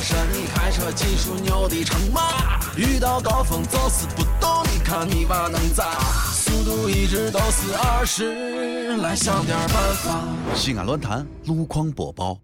神，开车技术牛的成吗？遇到高峰就是不动，你看你娃能咋？速度一直都是二十，来想点办法。西安论坛路况播报。